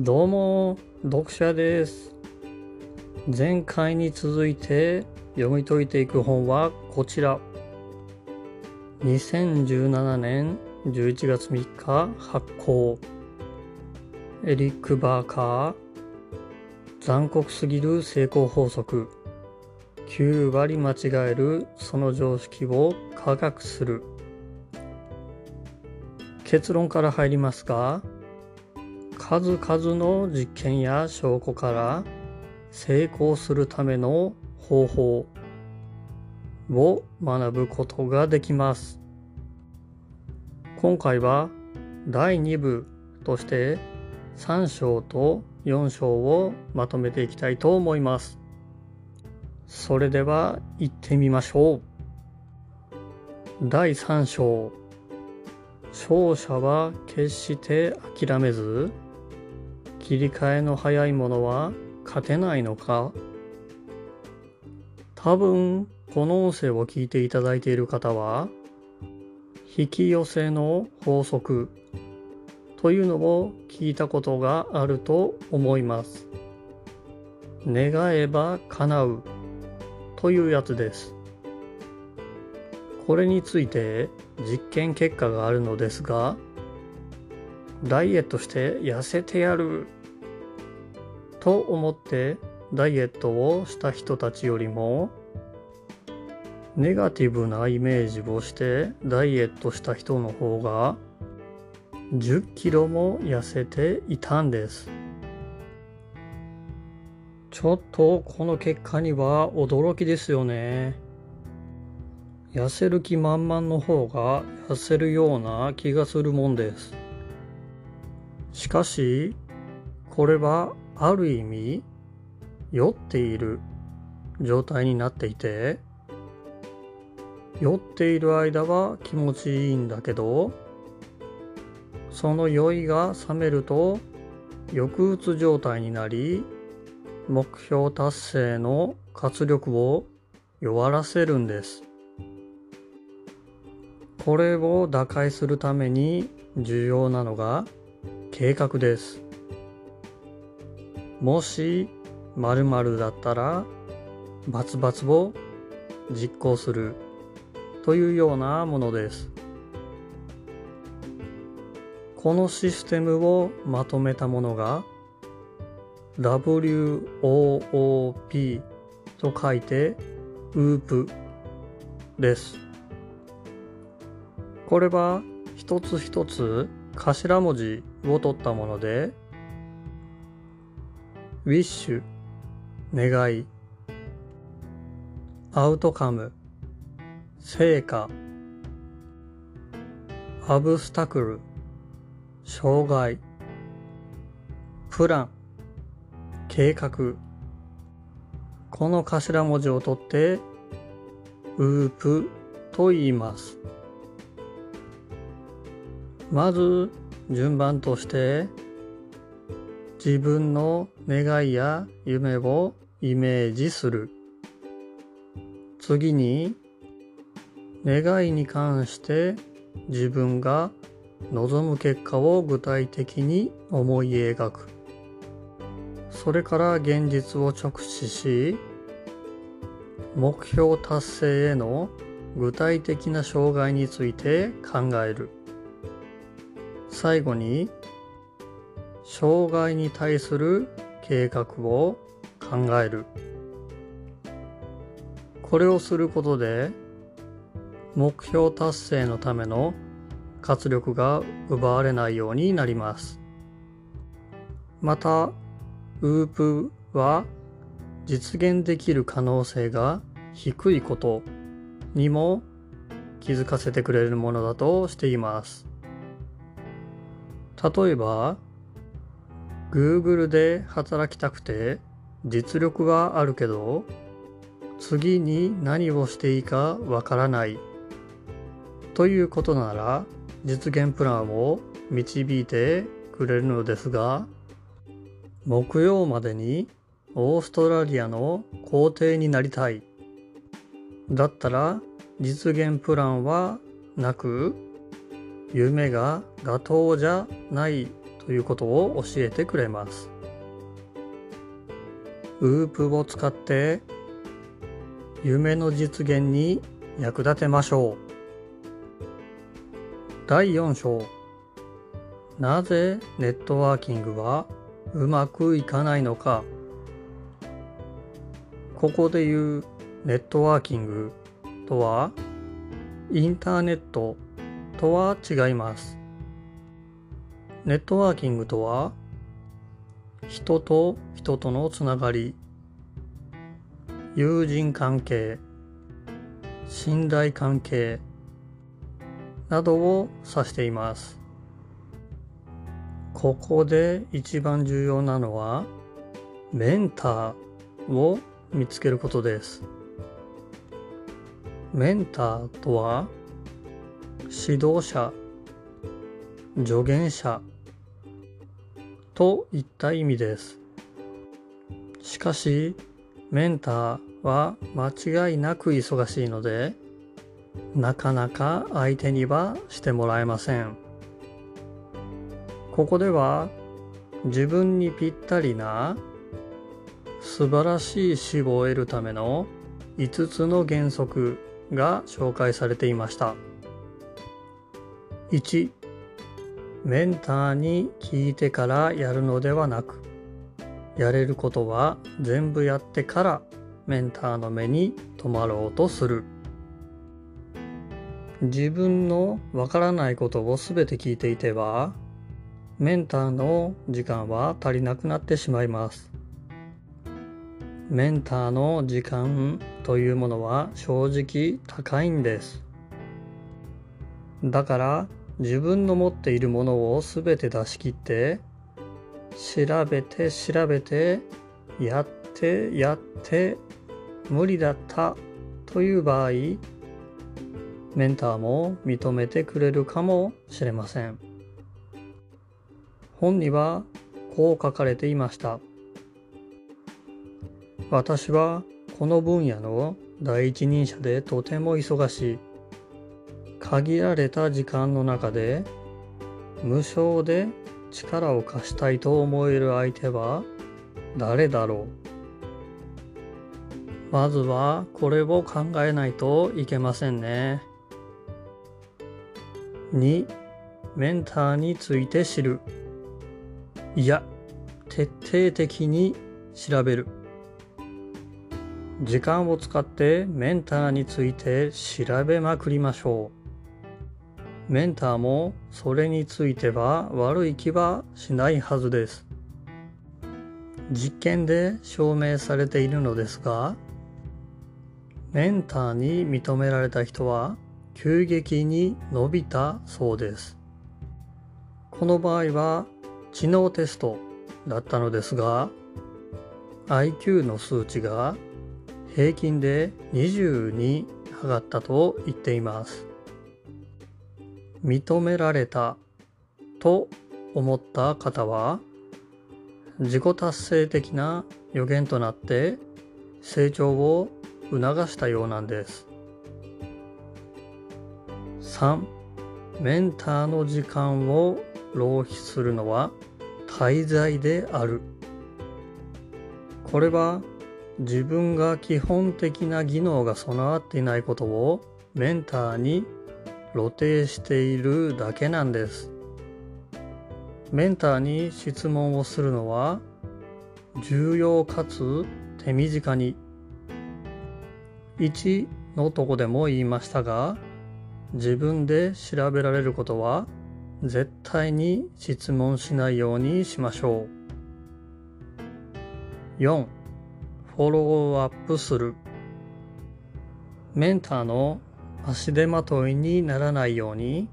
どうも、読者です。前回に続いて読み解いていく本はこちら。2017年11月3日発行。エリック・バーカー。残酷すぎる成功法則。9割間違えるその常識を科学する。結論から入りますが、数々の実験や証拠から成功するための方法を学ぶことができます。今回は第2部として3章と4章をまとめていきたいと思います。それでは行ってみましょう。第3章勝者は決して諦めず切り替えの早いものは勝てないのか？多分この音声を聞いていただいている方は引き寄せの法則というのを聞いたことがあると思います。願えば叶うというやつです。これについて実験結果があるのですがダイエットして痩せてやると思ってダイエットをした人たちよりもネガティブなイメージをしてダイエットした人の方が10キロも痩せていたんです。ちょっとこの結果には驚きですよね。痩せる気満々の方が痩せるような気がするもんです。しかしこれはある意味酔っている状態になっていて酔っている間は気持ちいいんだけどその酔いが冷めると抑うつ状態になり目標達成の活力を弱らせるんです。これを打開するために重要なのが計画です。もし〇〇だったらバツバツを実行するというようなものです。このシステムをまとめたものが WOOP と書いて WOOP です。これは一つ一つ頭文字を取ったもので wish 願いアウトカム成果アブスタクル障害プラン計画。この頭文字を取ってウープと言います。まず順番として自分の願いや夢をイメージする。次に願いに関して自分が望む結果を具体的に思い描く。それから現実を直視し目標達成への具体的な障害について考える。最後に障害に対する計画を考える。これをすることで目標達成のための活力が奪われないようになります。またウープは実現できる可能性が低いことにも気づかせてくれるものだとしています。例えば Google で働きたくて実力はあるけど次に何をしていいかわからない。ということなら実現プランを導いてくれるのですが木曜までにオーストラリアの皇帝になりたい。だったら実現プランはなく夢が妥当じゃない。ということを教えてくれます。ウープを使って夢の実現に役立てましょう。第4章なぜネットワーキングはうまくいかないのかここで言うネットワーキングとはインターネットとは違います。ネットワーキングとは人と人とのつながり友人関係信頼関係などを指しています。ここで一番重要なのはメンターを見つけることです。メンターとは指導者、助言者といった意味です。しかし、メンターは間違いなく忙しいので、なかなか相手にはしてもらえません。ここでは自分にぴったりな素晴らしい死を得るための5つの原則が紹介されていました。1メンターに聞いてからやるのではなくやれることは全部やってからメンターの目に留まろうとする。自分のわからないことを全て聞いていてはメンターの時間は足りなくなってしまいます。メンターの時間というものは正直高いんです。だから自分の持っているものを全て出し切って調べて調べてやってやって無理だったという場合メンターも認めてくれるかもしれません。本にはこう書かれていました。私はこの分野の第一人者でとても忙しい。限られた時間の中で無償で力を貸したいと思える相手は誰だろう？まずはこれを考えないといけませんね。2. メンターについて知る。いや、徹底的に調べる。時間を使ってメンターについて調べまくりましょう。メンターもそれについては悪い気はしないはずです。実験で証明されているのですが、メンターに認められた人は急激に伸びたそうです。この場合は知能テストだったのですが IQ の数値が平均で20に上がったと言っています。認められたと思った方は自己達成的な予言となって成長を促したようなんです。3. メンターの時間を浪費するのは滞在である。これは自分が基本的な技能が備わっていないことをメンターに露呈しているだけなんです。メンターに質問をするのは重要かつ手短に。1のとこでも言いましたが自分で調べられることは絶対に質問しないようにしましょう。4フォローアップする。メンターの足手まといにならないように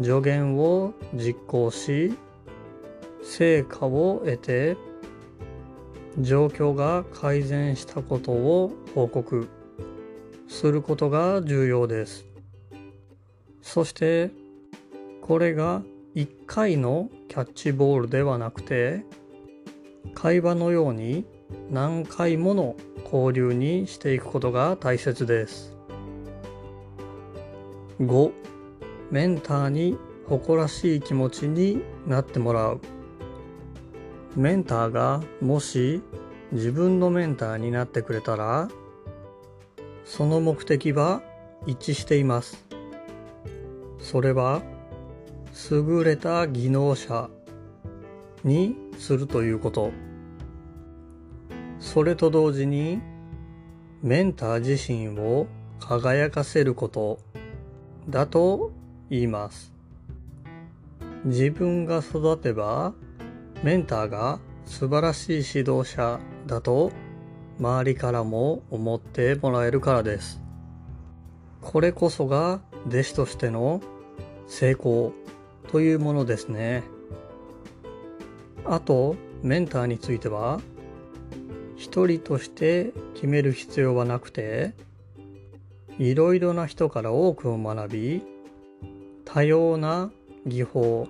助言を実行し成果を得て状況が改善したことを報告することが重要です。そしてこれが1回のキャッチボールではなくて会話のように何回もの交流にしていくことが大切です。5. メンターに誇らしい気持ちになってもらう。メンターがもし自分のメンターになってくれたら、その目的は一致しています。それは優れた技能者にするということ。それと同時にメンター自身を輝かせることだと言います。自分が育てばメンターが素晴らしい指導者だと周りからも思ってもらえるからです。これこそが弟子としての成功というものですね。あと、メンターについては、一人として決める必要はなくて、いろいろな人から多くを学び、多様な技法、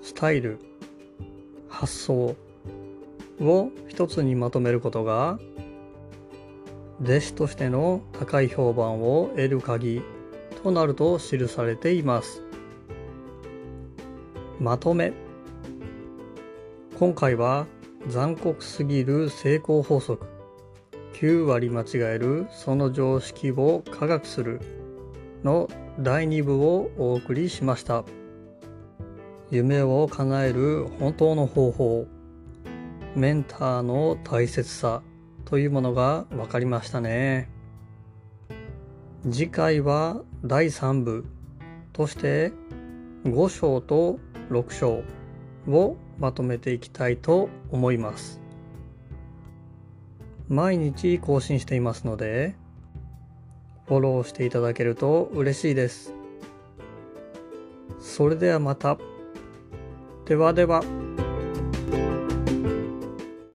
スタイル、発想を一つにまとめることが、弟子としての高い評判を得る鍵となると記されています。まとめ今回は残酷すぎる成功法則9割間違えるその常識を科学するの第2部をお送りしました夢を叶える本当の方法メンターの大切さというものが分かりましたね次回は第3部として5章と6章をまとめていきたいと思います。毎日更新していますので、フォローしていただけると嬉しいです。それではまた。ではでは。